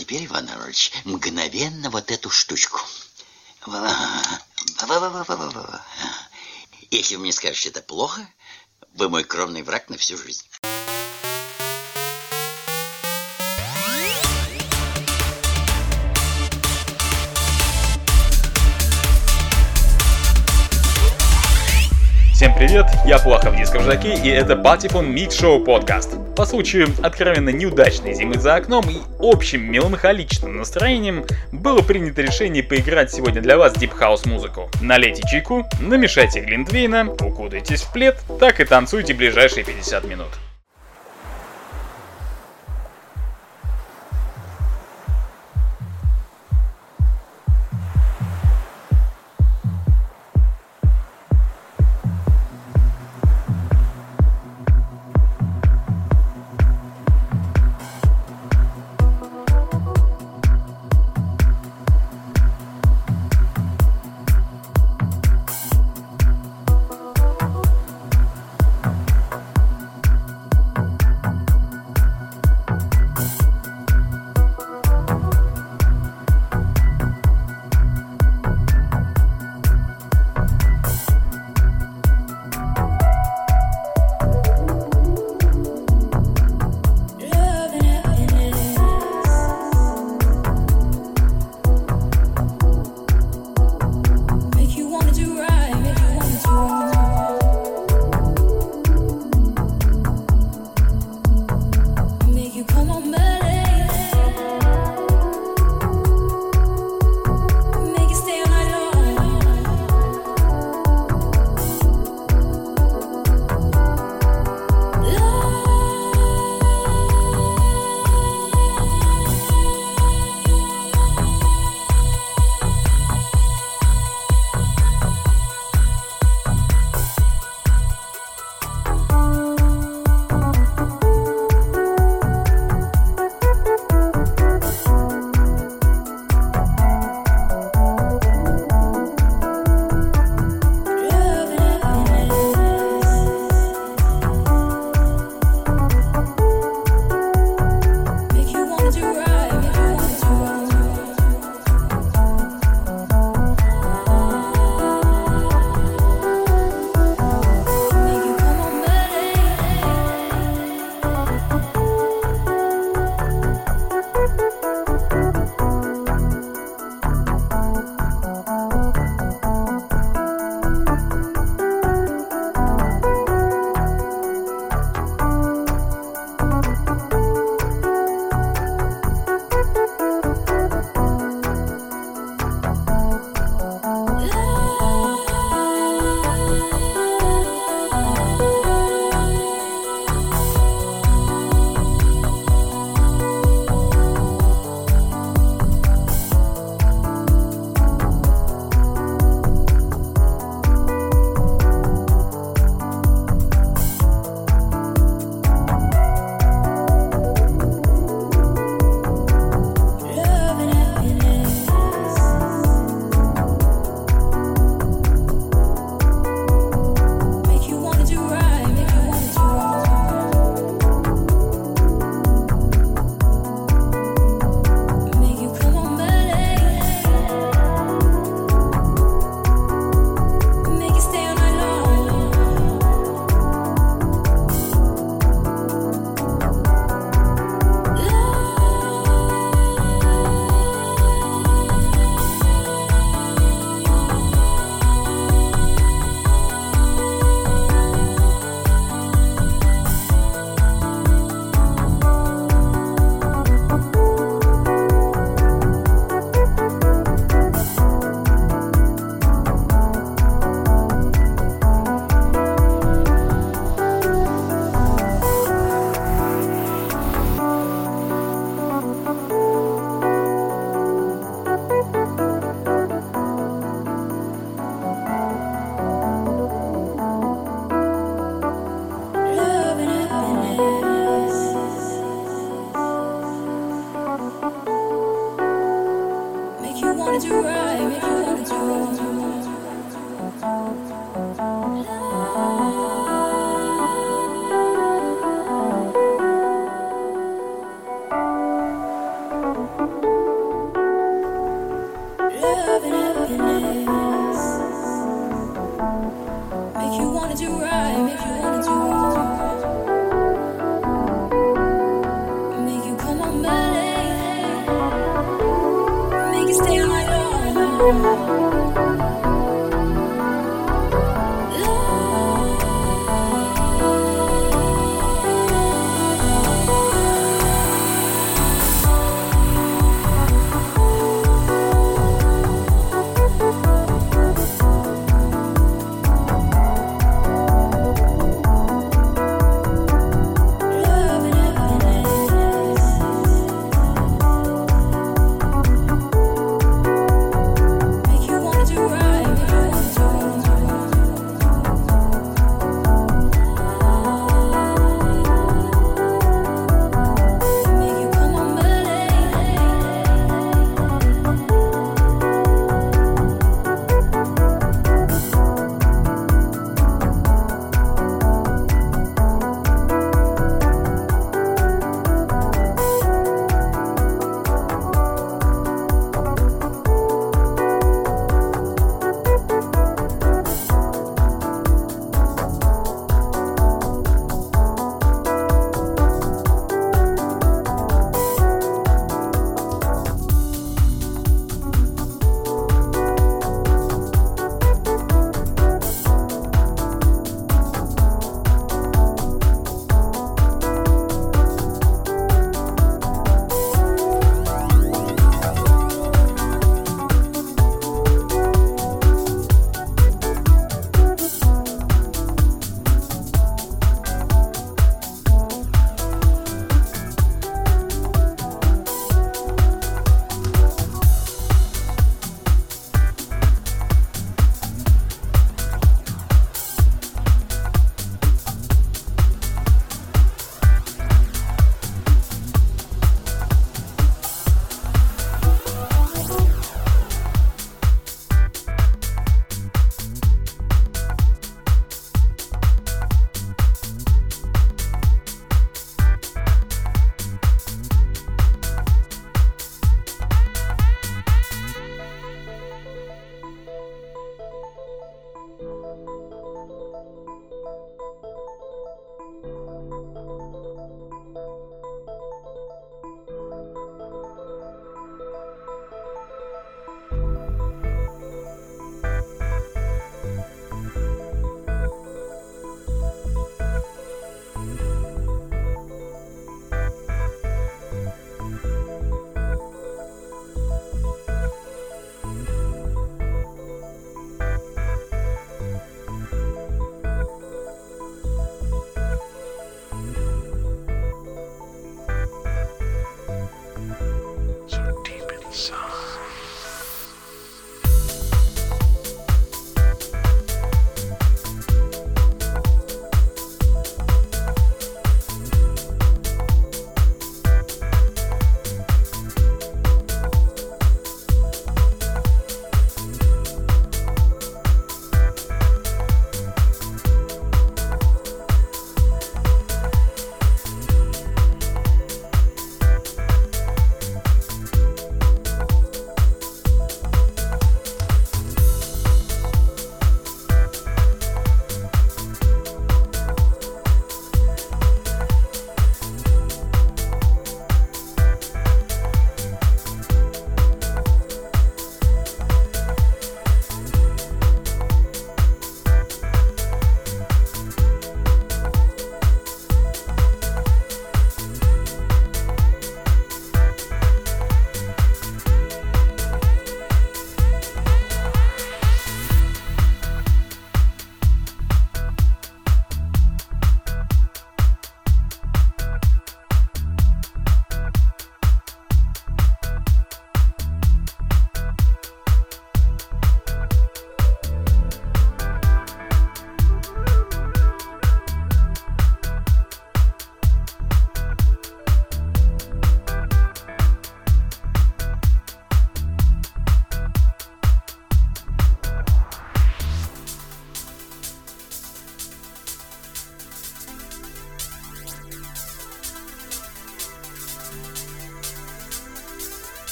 теперь, Иван Иванович, мгновенно вот эту штучку. Если вы мне скажете, это плохо, вы мой кровный враг на всю жизнь. Всем привет, я Плахов Дисков Жаки, и это Патефон Микс Шоу подкаст. По случаю откровенно неудачной зимы за окном и общим меланхоличным настроением было принято решение поиграть сегодня для вас Deep House музыку. Налейте чайку, намешайте глинтвейна, укутайтесь в плед, так и танцуйте ближайшие 50 минут.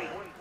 three.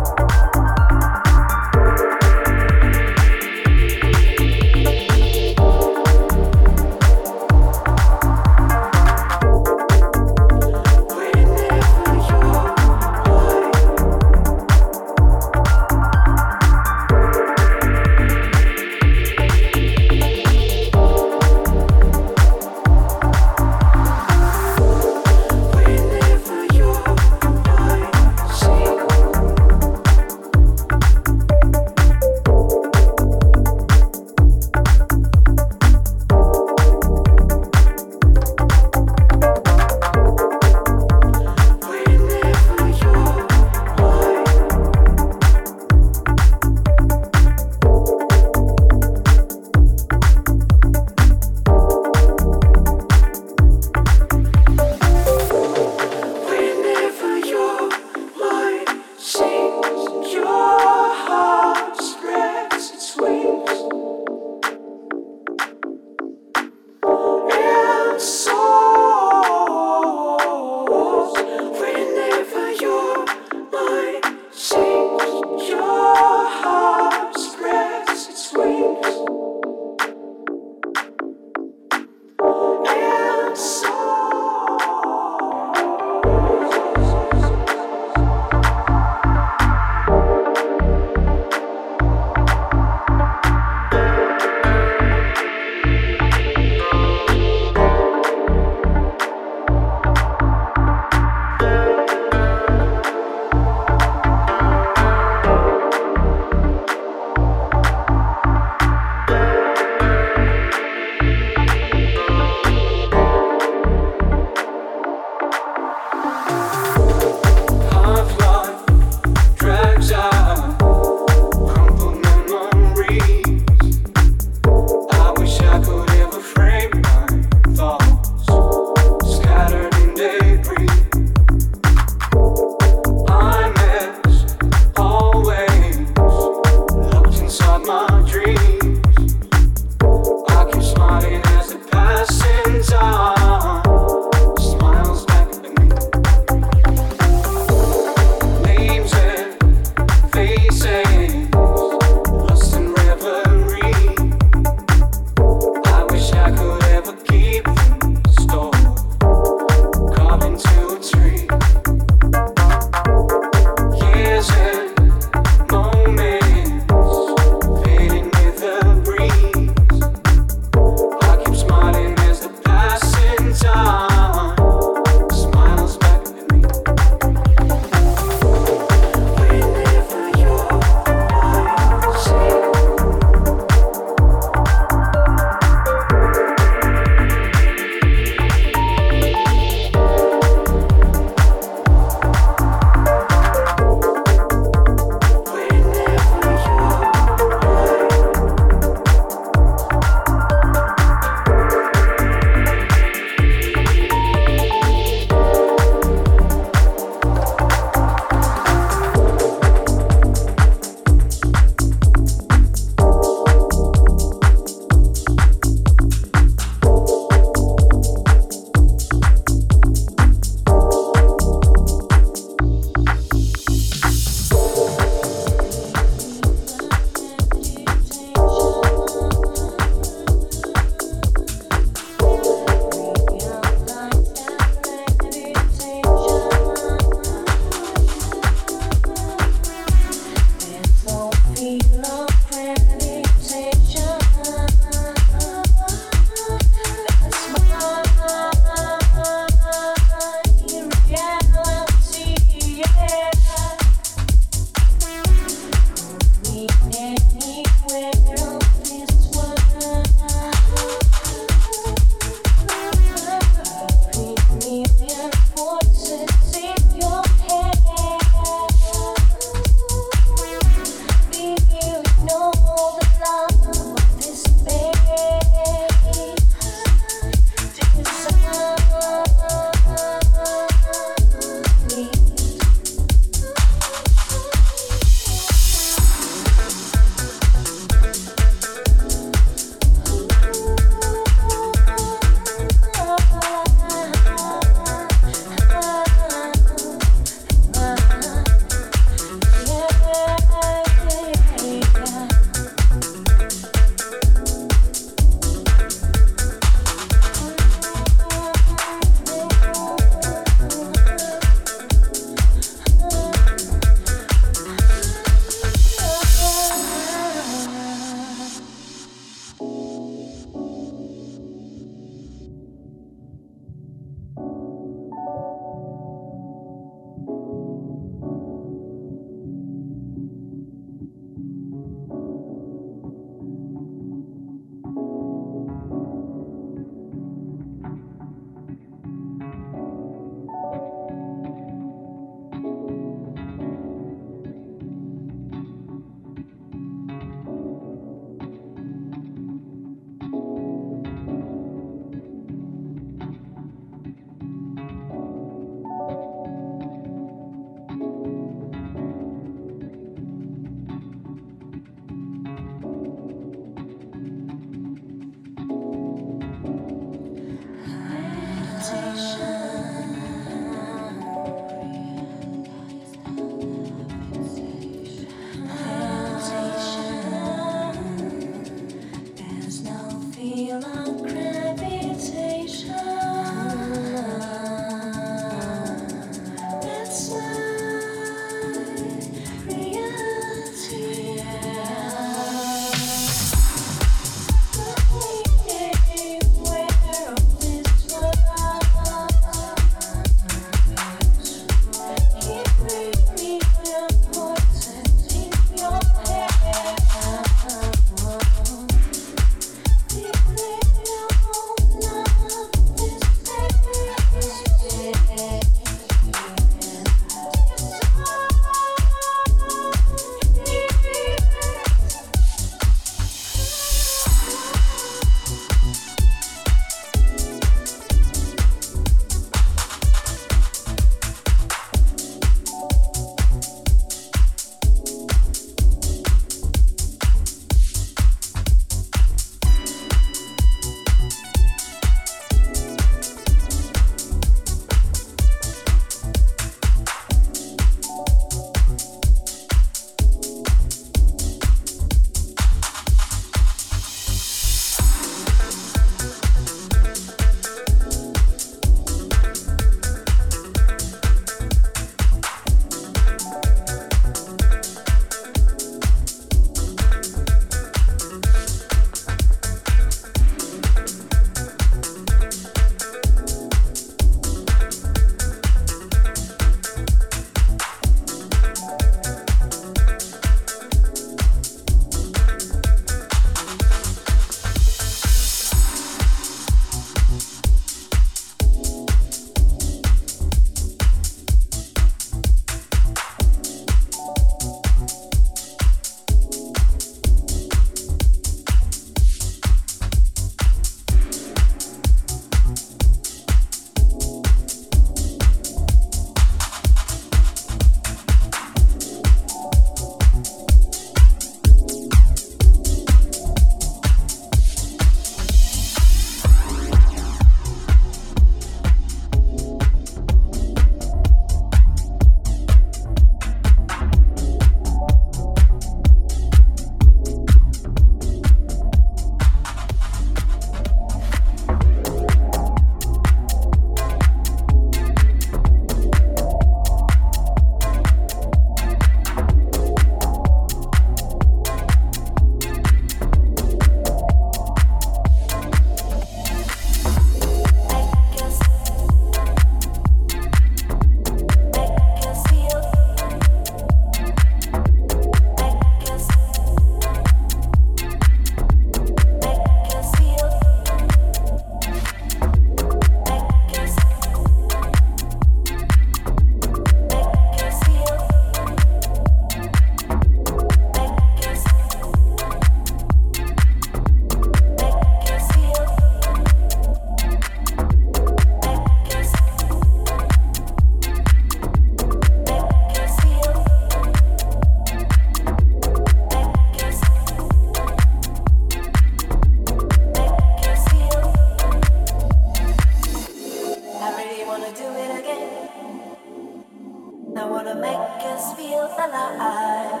I wanna make us feel alive.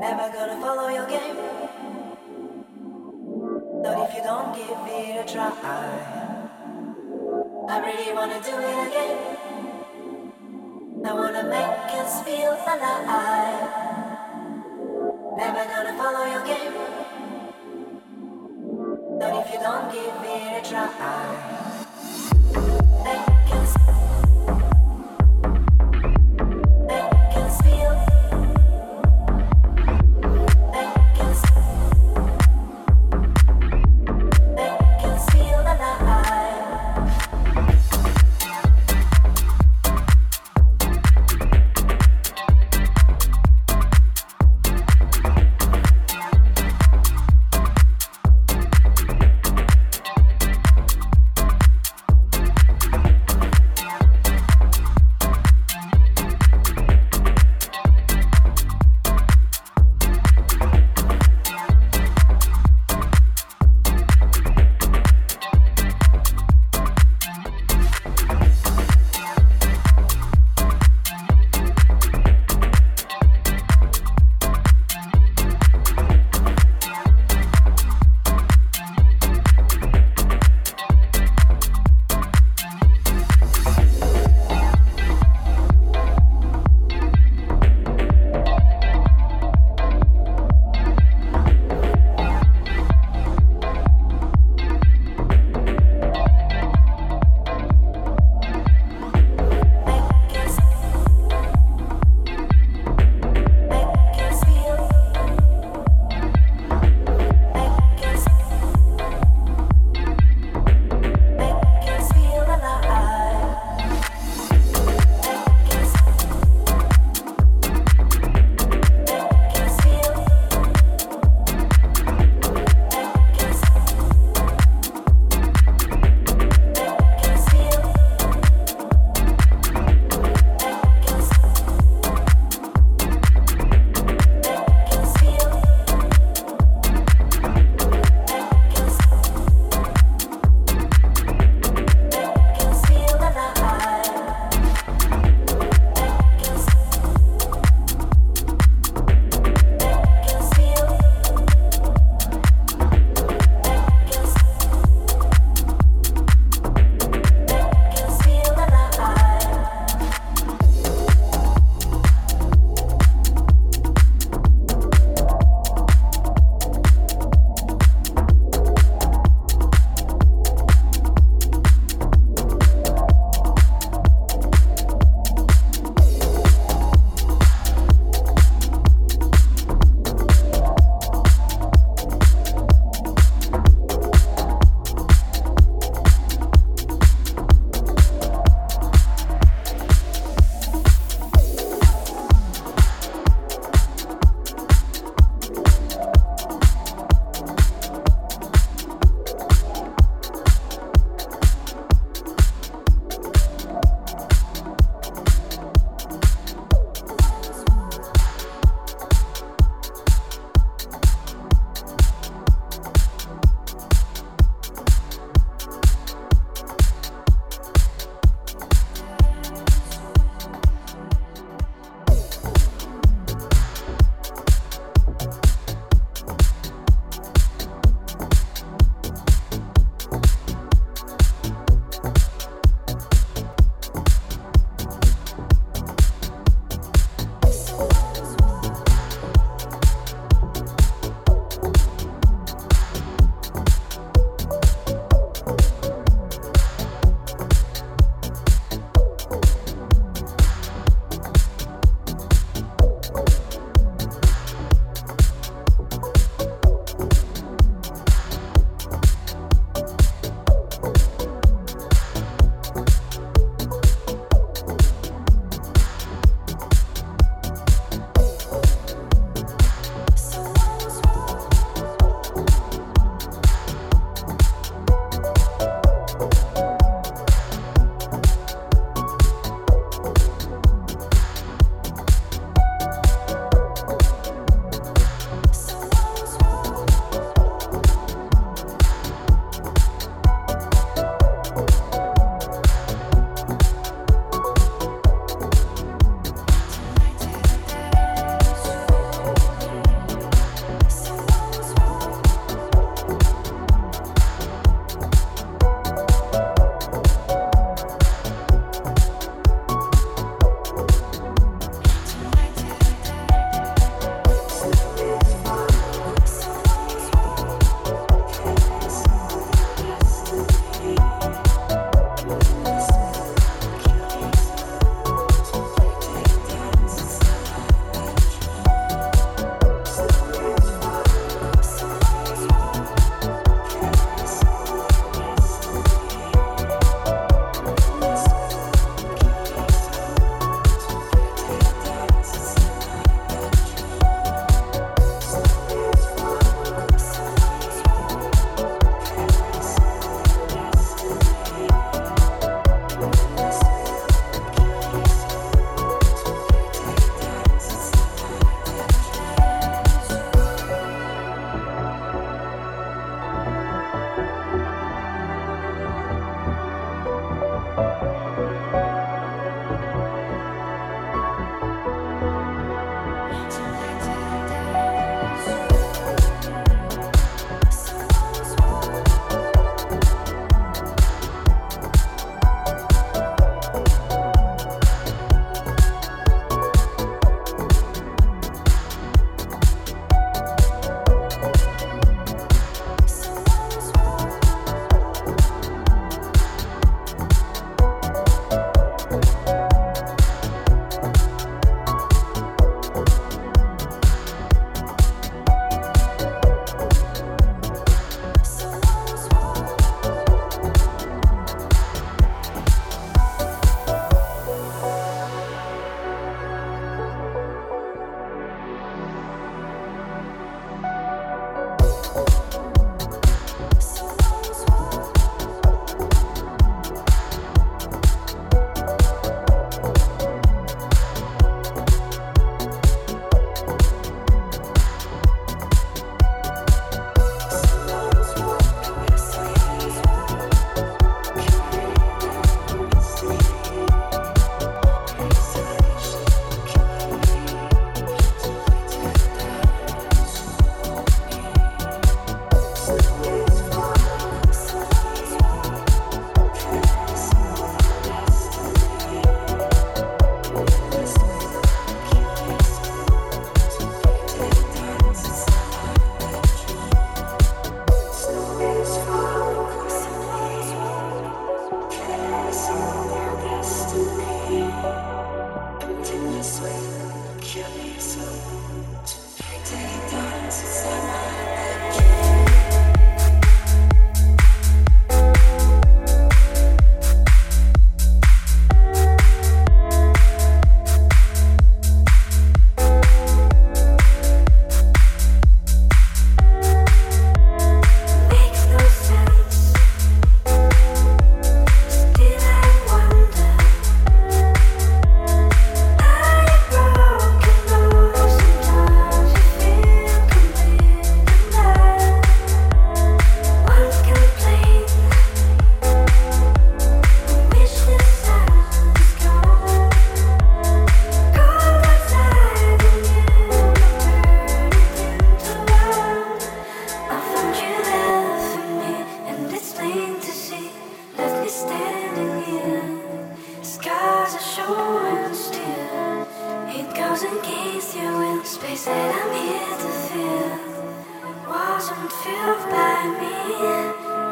Never gonna follow your game. Not if you don't give it a try. I really wanna do it again. I wanna make us feel alive. Never gonna follow your game. Not if you don't give it a try.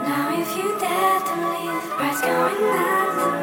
Now if you dare to leave, what's going on?